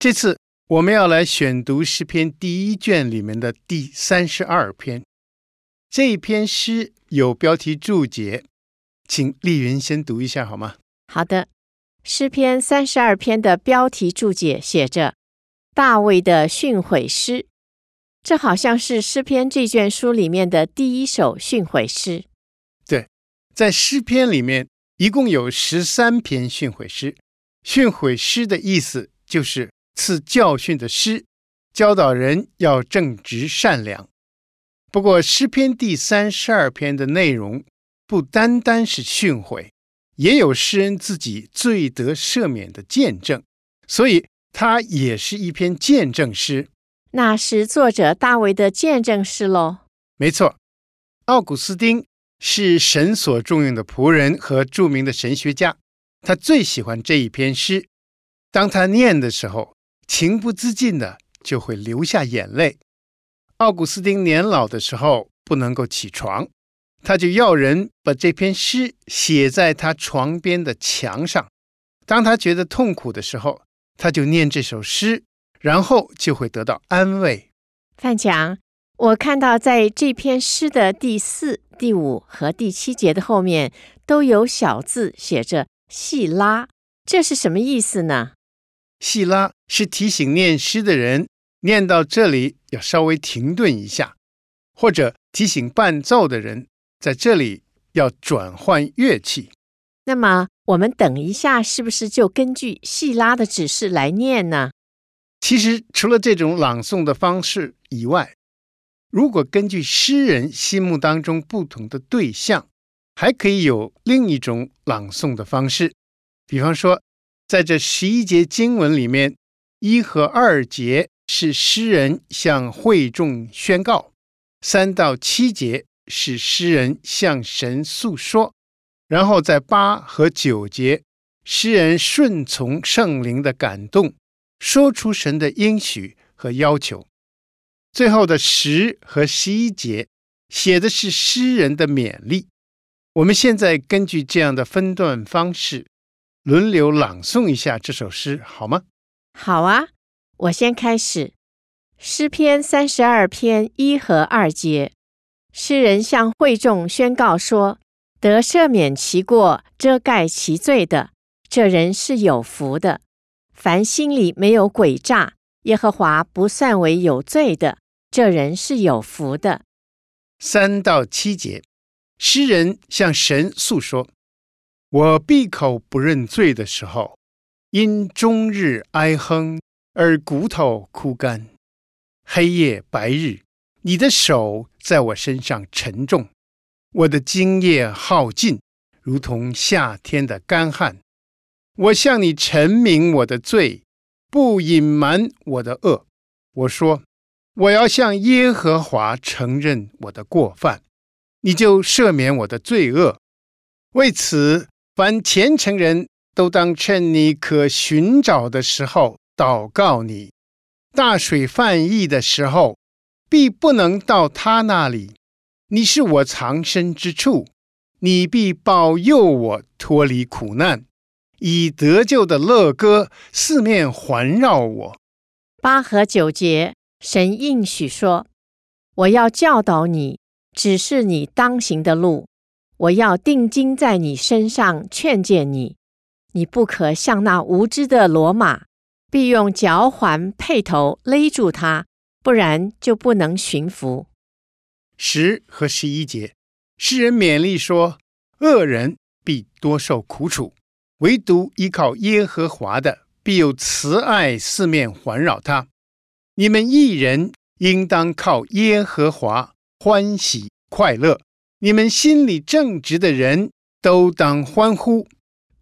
这次我们要来选读诗篇第一卷里面的第三十二篇。这一篇诗有标题注解，请丽云先读一下好吗？好的，诗篇三十二篇的标题注解写着“大卫的训诲诗”，这好像是诗篇这卷书里面的第一首训诲诗。对，在诗篇里面一共有十三篇训诲诗，训诲诗的意思就是。赐教训的诗，教导人要正直善良。不过，诗篇第三十二篇的内容不单单是训诲，也有诗人自己罪得赦免的见证，所以它也是一篇见证诗。那是作者大卫的见证诗喽？没错，奥古斯丁是神所重用的仆人和著名的神学家，他最喜欢这一篇诗。当他念的时候，情不自禁的就会流下眼泪。奥古斯丁年老的时候不能够起床，他就要人把这篇诗写在他床边的墙上。当他觉得痛苦的时候，他就念这首诗，然后就会得到安慰。范强，我看到在这篇诗的第四、第五和第七节的后面都有小字写着“细拉”，这是什么意思呢？细拉是提醒念诗的人，念到这里要稍微停顿一下，或者提醒伴奏的人在这里要转换乐器。那么我们等一下是不是就根据细拉的指示来念呢？其实除了这种朗诵的方式以外，如果根据诗人心目当中不同的对象，还可以有另一种朗诵的方式，比方说。在这十一节经文里面，一和二节是诗人向会众宣告，三到七节是诗人向神诉说，然后在八和九节，诗人顺从圣灵的感动，说出神的应许和要求。最后的十和十一节写的是诗人的勉励。我们现在根据这样的分段方式。轮流朗诵一下这首诗，好吗？好啊，我先开始。诗篇三十二篇一和二节，诗人向会众宣告说：“得赦免其过、遮盖其罪的，这人是有福的；凡心里没有诡诈，耶和华不算为有罪的，这人是有福的。”三到七节，诗人向神诉说。我闭口不认罪的时候，因终日哀哼而骨头枯干，黑夜白日，你的手在我身上沉重，我的精液耗尽，如同夏天的干旱。我向你陈明我的罪，不隐瞒我的恶。我说，我要向耶和华承认我的过犯，你就赦免我的罪恶。为此。凡虔诚人都当趁你可寻找的时候祷告你，大水泛溢的时候，必不能到他那里。你是我藏身之处，你必保佑我脱离苦难，以得救的乐歌四面环绕我。八和九节，神应许说：“我要教导你，指示你当行的路。”我要定睛在你身上，劝诫你，你不可像那无知的骡马，必用脚环配头勒住它，不然就不能驯服。十和十一节，诗人勉励说：恶人必多受苦楚，唯独依靠耶和华的，必有慈爱四面环绕他。你们一人应当靠耶和华欢喜快乐。你们心里正直的人都当欢呼。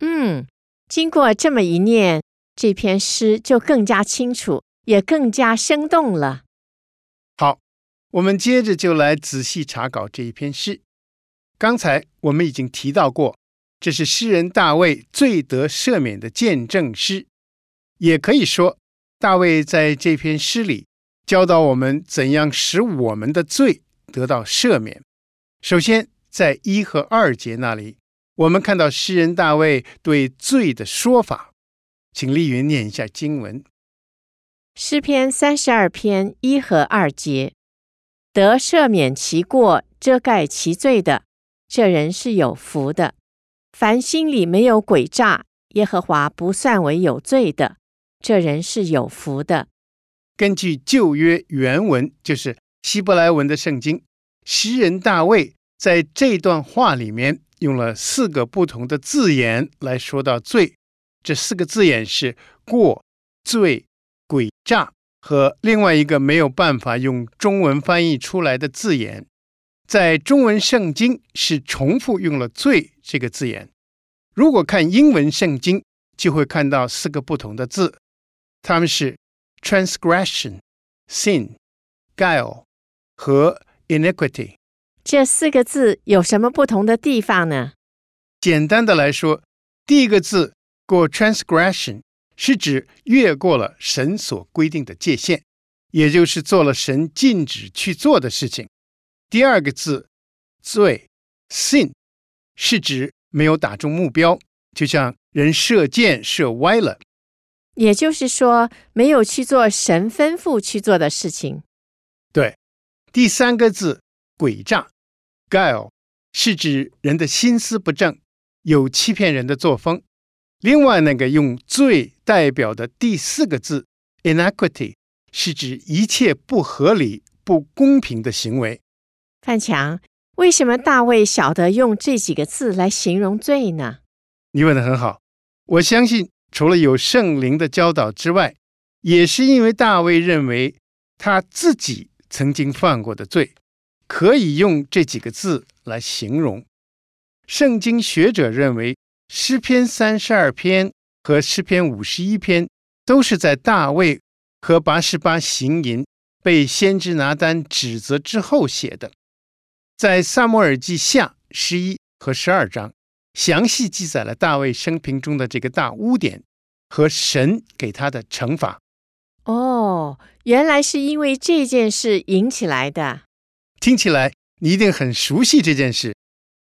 嗯，经过这么一念，这篇诗就更加清楚，也更加生动了。好，我们接着就来仔细查考这一篇诗。刚才我们已经提到过，这是诗人大卫最得赦免的见证诗，也可以说，大卫在这篇诗里教导我们怎样使我们的罪得到赦免。首先，在一和二节那里，我们看到诗人大卫对罪的说法，请丽云念一下经文。诗篇三十二篇一和二节，得赦免其过、遮盖其罪的，这人是有福的。凡心里没有诡诈，耶和华不算为有罪的，这人是有福的。根据旧约原文，就是希伯来文的圣经，诗人大卫在这段话里面用了四个不同的字眼来说到罪。这四个字眼是过、罪。诡诈和另外一个没有办法用中文翻译出来的字眼，在中文圣经是重复用了“罪”这个字眼。如果看英文圣经，就会看到四个不同的字，它们是 transgression、sin、guile 和 iniquity。这四个字有什么不同的地方呢？简单的来说，第一个字过 transgression。是指越过了神所规定的界限，也就是做了神禁止去做的事情。第二个字“罪 ”（sin） 是指没有打中目标，就像人射箭射歪了。也就是说，没有去做神吩咐去做的事情。对。第三个字“诡诈 ”（guile） 是指人的心思不正，有欺骗人的作风。另外，那个用“罪”代表的第四个字 inequity 是指一切不合理、不公平的行为。范强，为什么大卫晓得用这几个字来形容罪呢？你问的很好。我相信，除了有圣灵的教导之外，也是因为大卫认为他自己曾经犯过的罪，可以用这几个字来形容。圣经学者认为。诗篇三十二篇和诗篇五十一篇都是在大卫和八十八行淫被先知拿单指责之后写的。在撒母耳记下十一和十二章，详细记载了大卫生平中的这个大污点和神给他的惩罚。哦，原来是因为这件事引起来的。听起来你一定很熟悉这件事，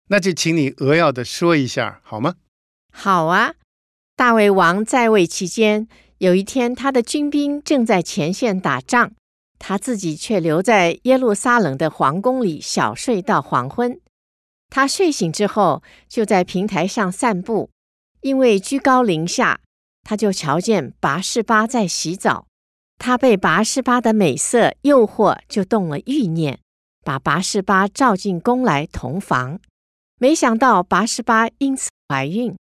那就请你扼要的说一下好吗？好啊，大卫王在位期间，有一天，他的军兵正在前线打仗，他自己却留在耶路撒冷的皇宫里小睡到黄昏。他睡醒之后，就在平台上散步，因为居高临下，他就瞧见拔示巴在洗澡。他被拔示巴的美色诱惑，就动了欲念，把拔示巴召进宫来同房。没想到拔示巴因此怀孕。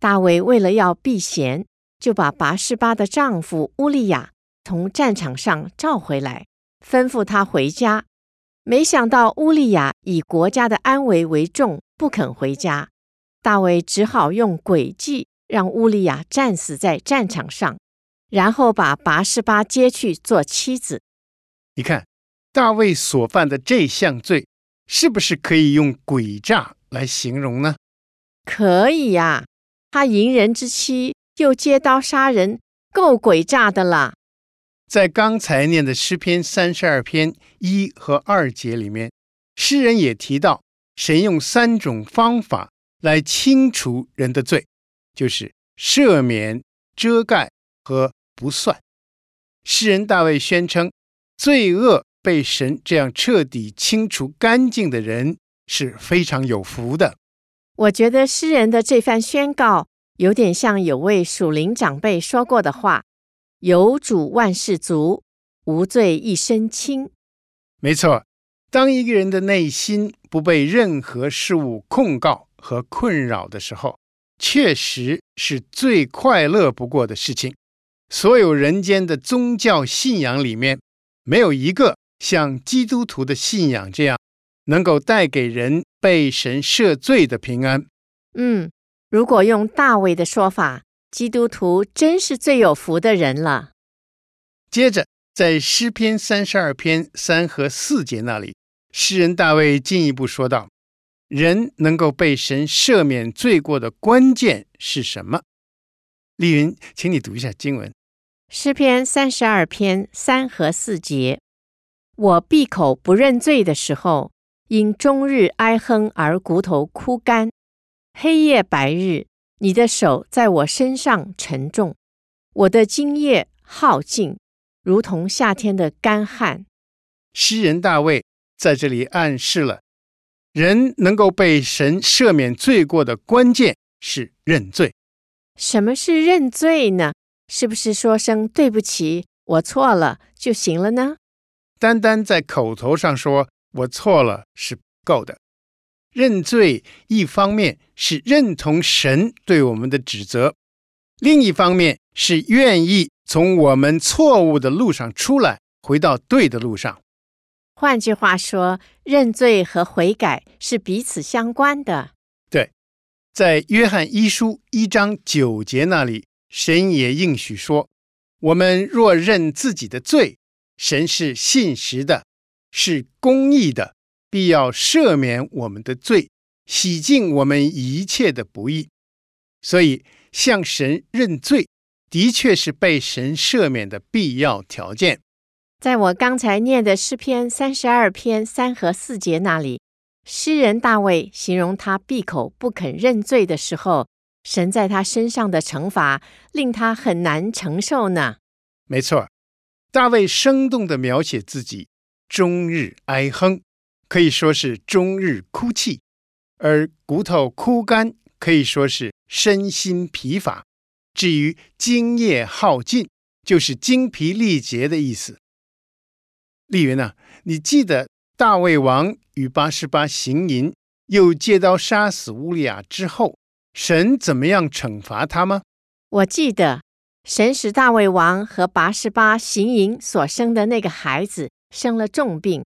大卫为了要避嫌，就把拔示巴的丈夫乌利亚从战场上召回来，吩咐他回家。没想到乌利亚以国家的安危为重，不肯回家。大卫只好用诡计让乌利亚战死在战场上，然后把拔示巴接去做妻子。你看，大卫所犯的这项罪，是不是可以用诡诈来形容呢？可以呀。他淫人之妻，又借刀杀人，够诡诈的了。在刚才念的诗篇三十二篇一和二节里面，诗人也提到，神用三种方法来清除人的罪，就是赦免、遮盖和不算。诗人大卫宣称，罪恶被神这样彻底清除干净的人是非常有福的。我觉得诗人的这番宣告有点像有位属灵长辈说过的话：“有主万事足，无罪一身轻。”没错，当一个人的内心不被任何事物控告和困扰的时候，确实是最快乐不过的事情。所有人间的宗教信仰里面，没有一个像基督徒的信仰这样。能够带给人被神赦罪的平安。嗯，如果用大卫的说法，基督徒真是最有福的人了。接着，在诗篇三十二篇三和四节那里，诗人大卫进一步说道：“人能够被神赦免罪过的关键是什么？”丽云，请你读一下经文。诗篇三十二篇三和四节：我闭口不认罪的时候，因终日哀哼而骨头枯干，黑夜白日，你的手在我身上沉重，我的精液耗尽，如同夏天的干旱。诗人大卫在这里暗示了，人能够被神赦免罪过的关键是认罪。什么是认罪呢？是不是说声对不起，我错了就行了呢？单单在口头上说我错了是不够的。认罪一方面是认同神对我们的指责，另一方面是愿意从我们错误的路上出来，回到对的路上。换句话说，认罪和悔改是彼此相关的。对在约翰一书一章九节那里，神也应许说：“我们若认自己的罪，神是信实的，是公义的，必要赦免我们的罪，洗净我们一切的不义。”所以，向神认罪的确是被神赦免的必要条件。在我刚才念的诗篇三十二篇三和四节那里。诗人大卫形容他闭口不肯认罪的时候，神在他身上的惩罚令他很难承受呢。没错，大卫生动地描写自己终日哀哼，可以说是终日哭泣；而骨头枯干，可以说是身心疲乏。至于精液耗尽，就是精疲力竭的意思。丽云呐，你记得大卫王与拔示巴行淫，又借刀杀死乌利亚之后，神怎么样惩罚他吗？我记得，神使大卫王和八十八行淫所生的那个孩子生了重病，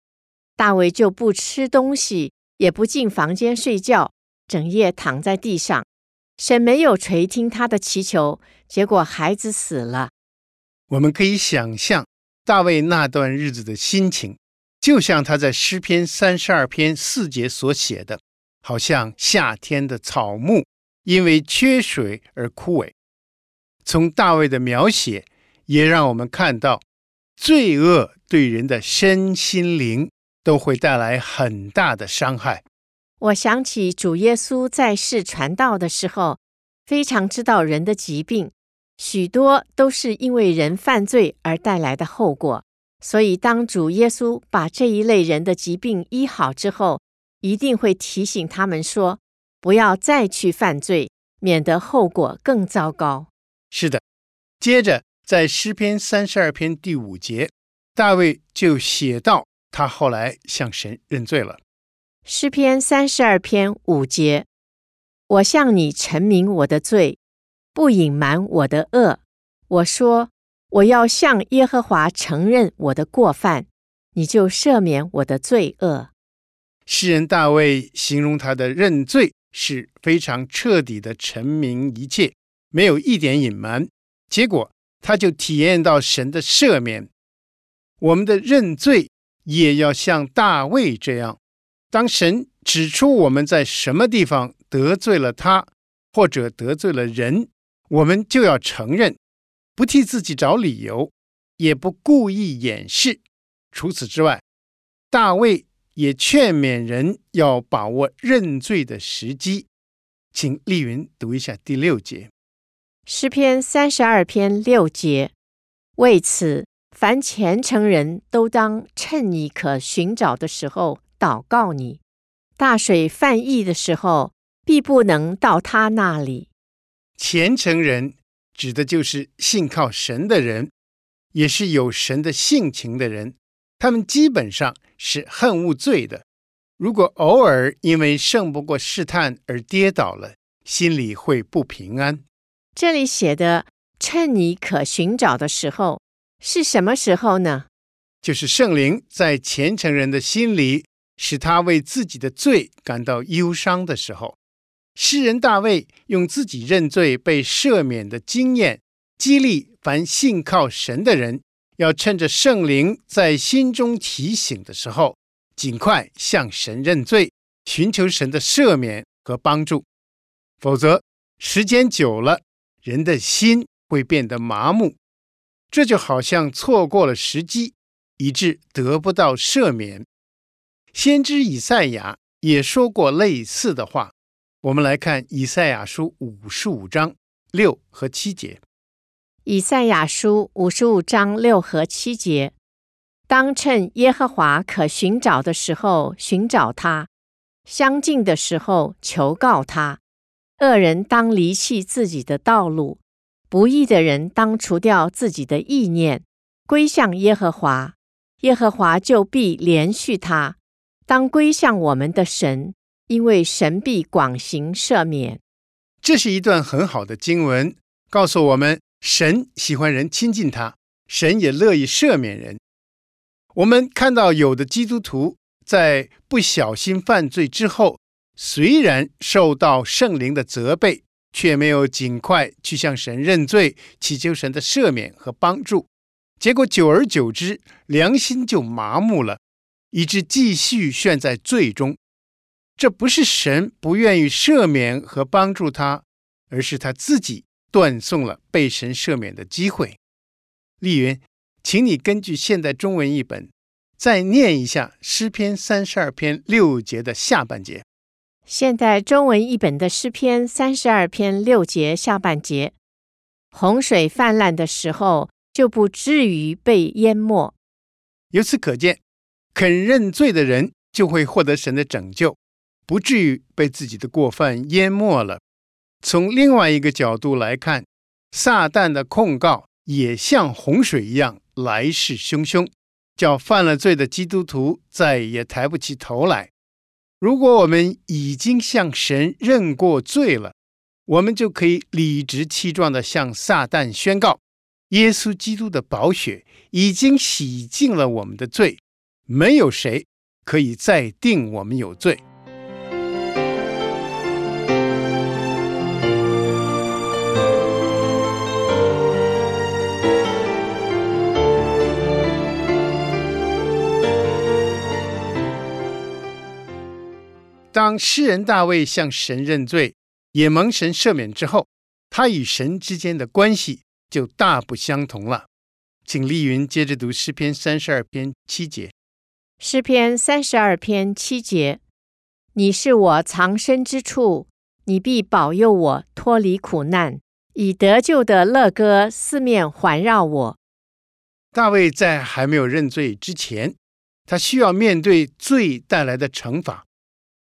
大卫就不吃东西，也不进房间睡觉，整夜躺在地上。神没有垂听他的祈求，结果孩子死了。我们可以想象大卫那段日子的心情。就像他在诗篇三十二篇四节所写的，好像夏天的草木因为缺水而枯萎。从大卫的描写，也让我们看到，罪恶对人的身心灵都会带来很大的伤害。我想起主耶稣在世传道的时候，非常知道人的疾病，许多都是因为人犯罪而带来的后果。所以，当主耶稣把这一类人的疾病医好之后，一定会提醒他们说：“不要再去犯罪，免得后果更糟糕。”是的。接着，在诗篇三十二篇第五节，大卫就写到：“他后来向神认罪了。”诗篇三十二篇五节：“我向你陈明我的罪，不隐瞒我的恶。我说。”我要向耶和华承认我的过犯，你就赦免我的罪恶。诗人大卫形容他的认罪是非常彻底的陈明一切，没有一点隐瞒。结果他就体验到神的赦免。我们的认罪也要像大卫这样，当神指出我们在什么地方得罪了他，或者得罪了人，我们就要承认。不替自己找理由，也不故意掩饰。除此之外，大卫也劝勉人要把握认罪的时机。请丽云读一下第六节，诗篇三十二篇六节。为此，凡虔诚人都当趁你可寻找的时候祷告你。大水泛溢的时候，必不能到他那里。虔诚人。指的就是信靠神的人，也是有神的性情的人。他们基本上是恨恶罪的。如果偶尔因为胜不过试探而跌倒了，心里会不平安。这里写的“趁你可寻找的时候”是什么时候呢？就是圣灵在虔诚人的心里，使他为自己的罪感到忧伤的时候。诗人大卫用自己认罪被赦免的经验，激励凡信靠神的人，要趁着圣灵在心中提醒的时候，尽快向神认罪，寻求神的赦免和帮助。否则，时间久了，人的心会变得麻木，这就好像错过了时机，以致得不到赦免。先知以赛亚也说过类似的话。我们来看以赛亚书五十五章六和七节。以赛亚书五十五章六和七节：当趁耶和华可寻找的时候寻找他，相近的时候求告他。恶人当离弃自己的道路，不义的人当除掉自己的意念，归向耶和华，耶和华就必怜恤他。当归向我们的神。因为神必广行赦免，这是一段很好的经文，告诉我们神喜欢人亲近他，神也乐意赦免人。我们看到有的基督徒在不小心犯罪之后，虽然受到圣灵的责备，却没有尽快去向神认罪，祈求神的赦免和帮助，结果久而久之，良心就麻木了，以致继续陷在罪中。这不是神不愿意赦免和帮助他，而是他自己断送了被神赦免的机会。丽云，请你根据现代中文译本再念一下诗篇三十二篇六节的下半节。现代中文译本的诗篇三十二篇六节下半节：洪水泛滥的时候，就不至于被淹没。由此可见，肯认罪的人就会获得神的拯救。不至于被自己的过犯淹没了。从另外一个角度来看，撒旦的控告也像洪水一样来势汹汹，叫犯了罪的基督徒再也抬不起头来。如果我们已经向神认过罪了，我们就可以理直气壮地向撒旦宣告：耶稣基督的宝血已经洗净了我们的罪，没有谁可以再定我们有罪。当诗人大卫向神认罪，也蒙神赦免之后，他与神之间的关系就大不相同了。请丽云接着读诗篇三十二篇七节。诗篇三十二篇七节：你是我藏身之处，你必保佑我脱离苦难，以得救的乐歌四面环绕我。大卫在还没有认罪之前，他需要面对罪带来的惩罚。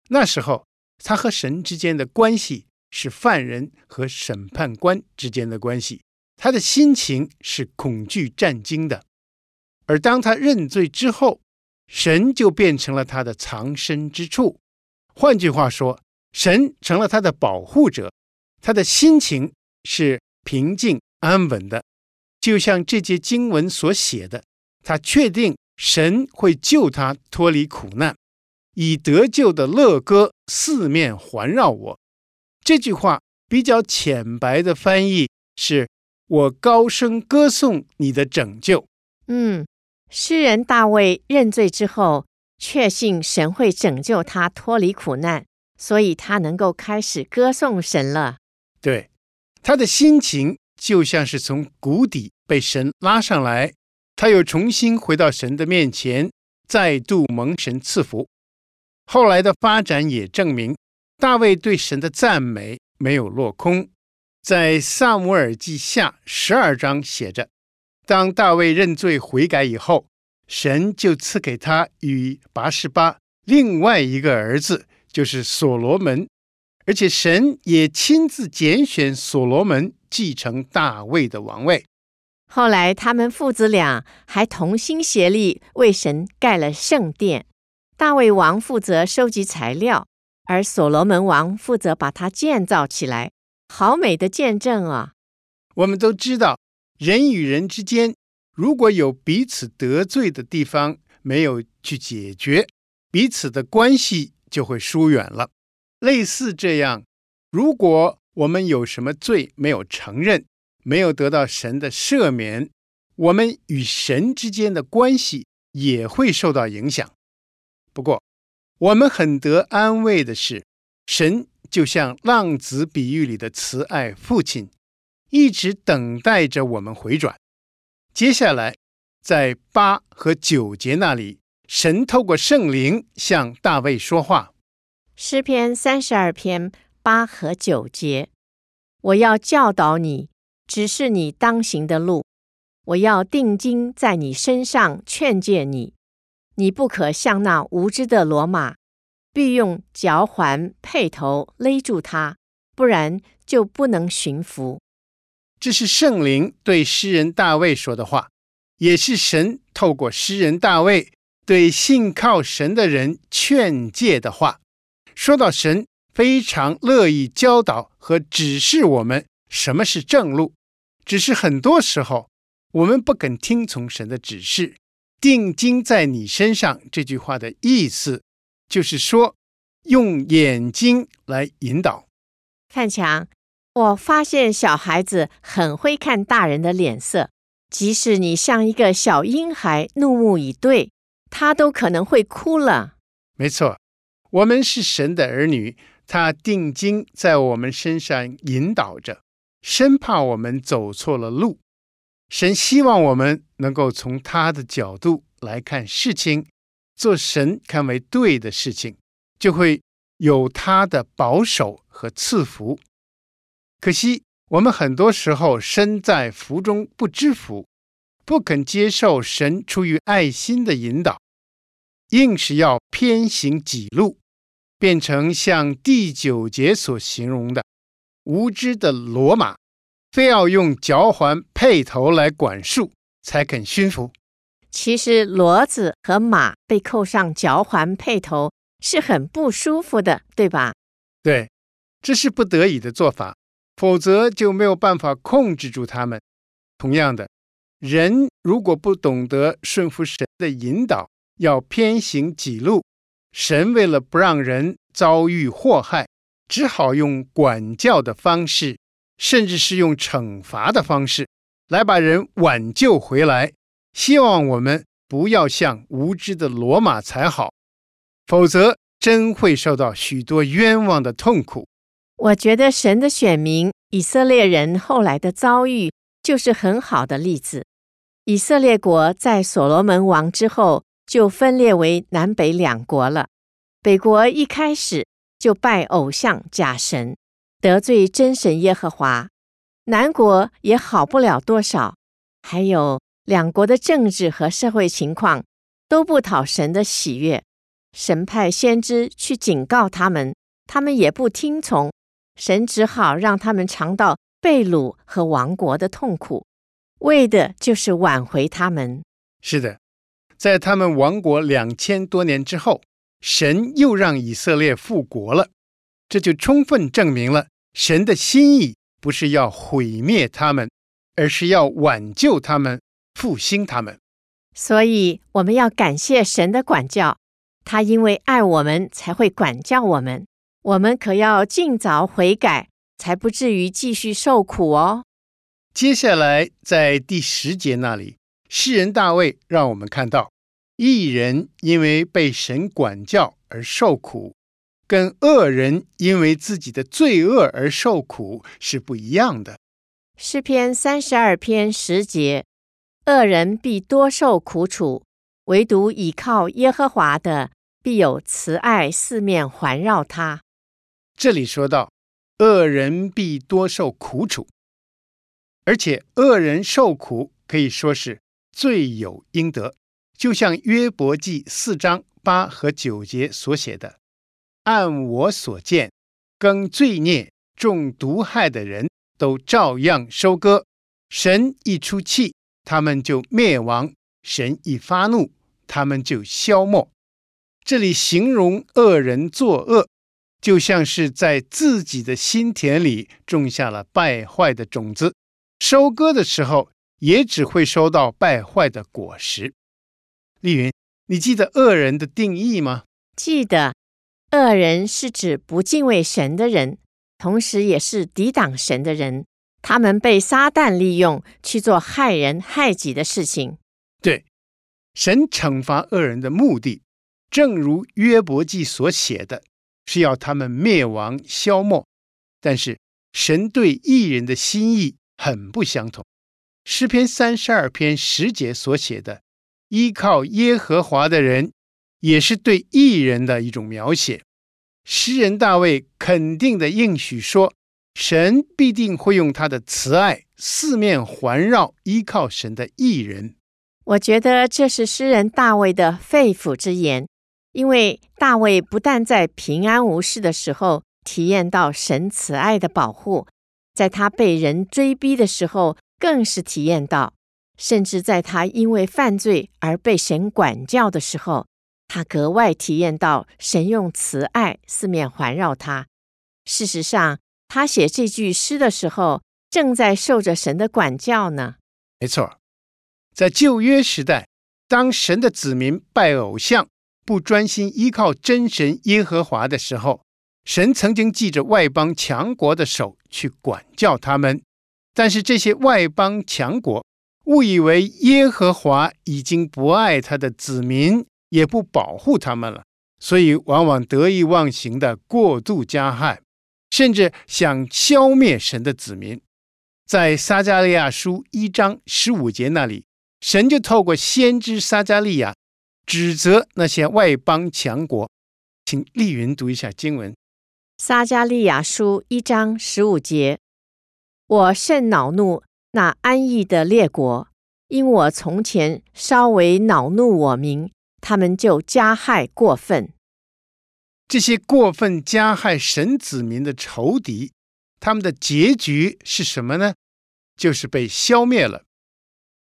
那时候，他和神之间的关系是犯人和审判官之间的关系，他的心情是恐惧战惊的。而当他认罪之后，神就变成了他的藏身之处。换句话说，神成了他的保护者，他的心情是平静安稳的。就像这节经文所写的，他确定神会救他脱离苦难。以得救的乐歌四面环绕我，这句话比较浅白的翻译是：我高声歌颂你的拯救。嗯，诗人大卫认罪之后，确信神会拯救他脱离苦难，所以他能够开始歌颂神了。对，他的心情就像是从谷底被神拉上来，他又重新回到神的面前，再度蒙神赐福。后来的发展也证明，大卫对神的赞美没有落空。在撒母耳记下十二章写着：当大卫认罪悔改以后，神就赐给他与拔示巴另外一个儿子，就是所罗门，而且神也亲自拣选所罗门继承大卫的王位。后来他们父子俩还同心协力为神盖了圣殿。大卫王负责收集材料，而所罗门王负责把它建造起来。好美的见证啊！我们都知道，人与人之间如果有彼此得罪的地方，没有去解决，彼此的关系就会疏远了。类似这样，如果我们有什么罪没有承认，没有得到神的赦免，我们与神之间的关系也会受到影响。不过，我们很得安慰的是，神就像浪子比喻里的慈爱父亲，一直等待着我们回转。接下来，在八和九节那里，神透过圣灵向大卫说话。诗篇三十二篇八和九节：我要教导你，指示你当行的路；我要定睛在你身上，劝诫你。你不可像那无知的骡马，必用嚼环配头勒住它，不然就不能驯服。这是圣灵对诗人大卫说的话，也是神透过诗人大卫对信靠神的人劝诫的话。说到神非常乐意教导和指示我们什么是正路，只是很多时候我们不肯听从神的指示。定睛在你身上这句话的意思，就是说用眼睛来引导。看墙。我发现小孩子很会看大人的脸色，即使你像一个小婴孩怒目以对，他都可能会哭了。没错，我们是神的儿女，他定睛在我们身上引导着，生怕我们走错了路。神希望我们能够从他的角度来看事情，做神看为对的事情，就会有他的保守和赐福。可惜，我们很多时候身在福中不知福，不肯接受神出于爱心的引导，硬是要偏行己路，变成像第九节所形容的无知的罗马，非要用嚼环配头来管束才肯驯服。其实，骡子和马被扣上嚼环配头是很不舒服的，对吧？对，这是不得已的做法。否则就没有办法控制住他们。同样的，人如果不懂得顺服神的引导，要偏行己路，神为了不让人遭遇祸害，只好用管教的方式，甚至是用惩罚的方式，来把人挽救回来。希望我们不要像无知的罗马才好，否则真会受到许多冤枉的痛苦。我觉得神的选民以色列人后来的遭遇就是很好的例子。以色列国在所罗门王之后就分裂为南北两国了。北国一开始就拜偶像假神，得罪真神耶和华；南国也好不了多少。还有两国的政治和社会情况都不讨神的喜悦。神派先知去警告他们，他们也不听从。神只好让他们尝到被掳和亡国的痛苦，为的就是挽回他们。是的，在他们亡国两千多年之后，神又让以色列复国了，这就充分证明了神的心意不是要毁灭他们，而是要挽救他们、复兴他们。所以我们要感谢神的管教，他因为爱我们才会管教我们。我们可要尽早悔改，才不至于继续受苦哦。接下来，在第十节那里，诗人大卫让我们看到，一人因为被神管教而受苦，跟恶人因为自己的罪恶而受苦是不一样的。诗篇三十二篇十节：恶人必多受苦楚，唯独倚靠耶和华的，必有慈爱四面环绕他。这里说到，恶人必多受苦楚，而且恶人受苦可以说是罪有应得，就像约伯记四章八和九节所写的：“按我所见，耕罪孽、种毒害的人都照样收割。神一出气，他们就灭亡；神一发怒，他们就消没。”这里形容恶人作恶。就像是在自己的心田里种下了败坏的种子，收割的时候也只会收到败坏的果实。丽云，你记得恶人的定义吗？记得，恶人是指不敬畏神的人，同时也是抵挡神的人，他们被撒旦利用去做害人害己的事情。对，神惩罚恶人的目的，正如约伯记所写的，是要他们灭亡消没。但是神对异人的心意很不相同。诗篇三十二篇十节所写的，依靠耶和华的人，也是对义人的一种描写。诗人大卫肯定的应许说，神必定会用他的慈爱四面环绕依靠神的义人。我觉得这是诗人大卫的肺腑之言，因为大卫不但在平安无事的时候体验到神慈爱的保护，在他被人追逼的时候更是体验到，甚至在他因为犯罪而被神管教的时候，他格外体验到神用慈爱四面环绕他。事实上，他写这句诗的时候，正在受着神的管教呢。没错，在旧约时代，当神的子民拜偶像、不专心依靠真神耶和华的时候，神曾经记着外邦强国的手去管教他们。但是这些外邦强国误以为耶和华已经不爱他的子民，也不保护他们了，所以往往得意忘形的过度加害。甚至想消灭神的子民，在撒迦利亚书一章十五节那里，神就透过先知撒迦利亚指责那些外邦强国。请丽云读一下经文：撒迦利亚书一章十五节，我甚恼怒那安逸的列国，因我从前稍微恼怒我民，他们就加害过分。这些过分加害神子民的仇敌，他们的结局是什么呢？就是被消灭了。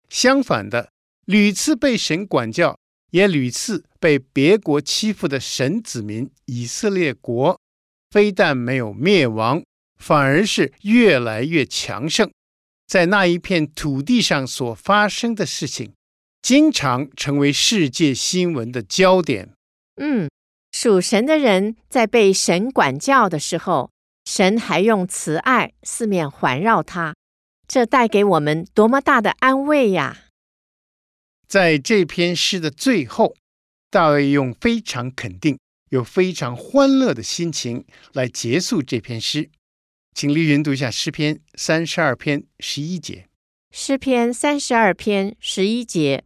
相反的，屡次被神管教，也屡次被别国欺负的神子民以色列国，非但没有灭亡，反而是越来越强盛。在那一片土地上所发生的事情，经常成为世界新闻的焦点。嗯。属神的人在被神管教的时候，神还用慈爱四面环绕他，这带给我们多么大的安慰呀！在这篇诗的最后，大卫用非常肯定又非常欢乐的心情来结束这篇诗。请丽云读一下诗篇三十二篇十一节。诗篇三十二篇十一节。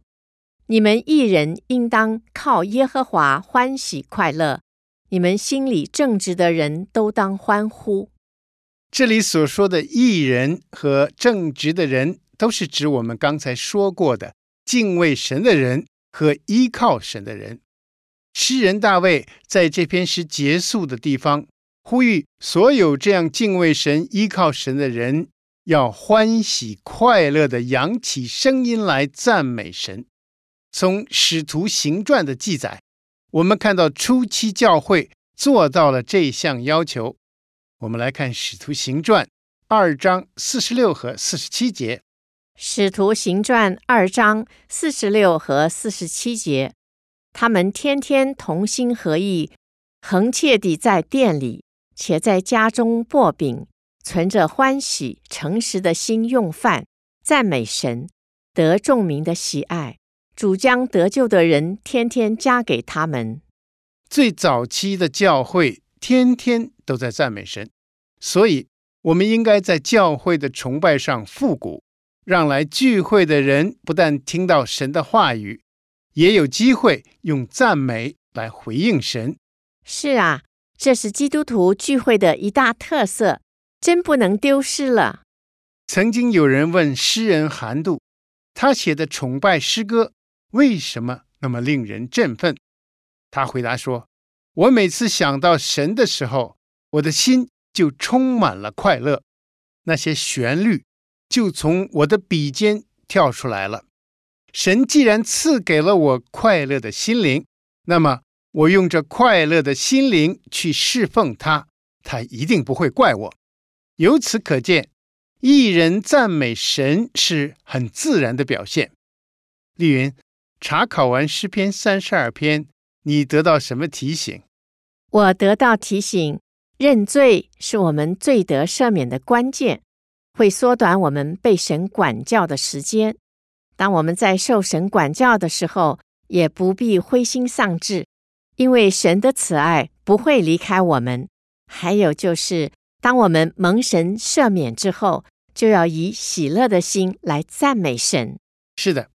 你们一人应当靠耶和华欢喜快乐，你们心里正直的人都当欢呼。这里所说的义人和正直的人，都是指我们刚才说过的敬畏神的人和依靠神的人。诗人大卫在这篇诗结束的地方，呼吁所有这样敬畏神、依靠神的人，要欢喜快乐地扬起声音来赞美神。从《使徒行传》的记载，我们看到初期教会做到了这项要求。我们来看《使徒行传》二章四十六和四十七节。《使徒行传》二章四十六和四十七节，他们天天同心合意，恒切地在店里，且在家中擘饼，存着欢喜诚实的心用饭，赞美神，得众民的喜爱。主将得救的人天天加给他们。最早期的教会天天都在赞美神，所以我们应该在教会的崇拜上复古，让来聚会的人不但听到神的话语，也有机会用赞美来回应神。是啊，这是基督徒聚会的一大特色，真不能丢失了。曾经有人问诗人韩度，他写的崇拜诗歌。为什么那么令人振奋？他回答说：“我每次想到神的时候，我的心就充满了快乐，那些旋律就从我的笔尖跳出来了。神既然赐给了我快乐的心灵，那么我用这快乐的心灵去侍奉他，他一定不会怪我。由此可见，一人赞美神是很自然的表现。”丽云。查考完诗篇三十二篇，你得到什么提醒？我得到提醒，认罪是我们罪得赦免的关键。会缩短我们被神管教的时间。当我们在受神管教的时候，也不必灰心丧志，因为神的慈爱不会离开我们。还有就是，当我们蒙神赦免之后，就要以喜乐的心来赞美神。是的，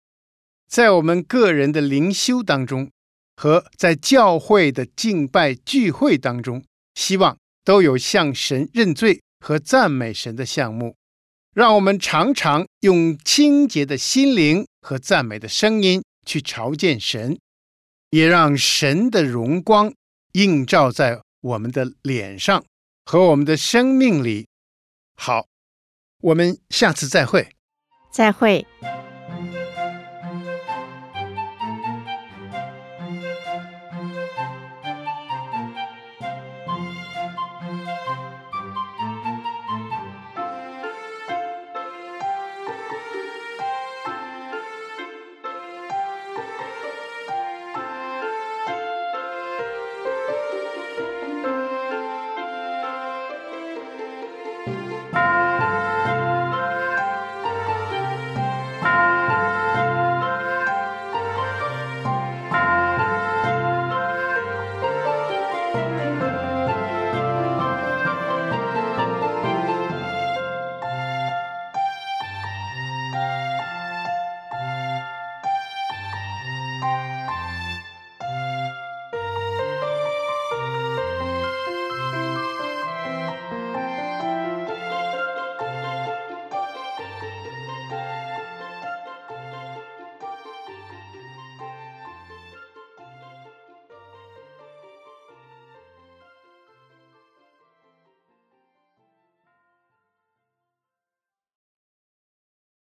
在我们个人的灵修当中，和在教会的敬拜聚会当中，希望都有向神认罪和赞美神的项目。让我们常常用清洁的心灵和赞美的声音去朝见神，也让神的荣光映照在我们的脸上和我们的生命里。好，我们下次再会。再会。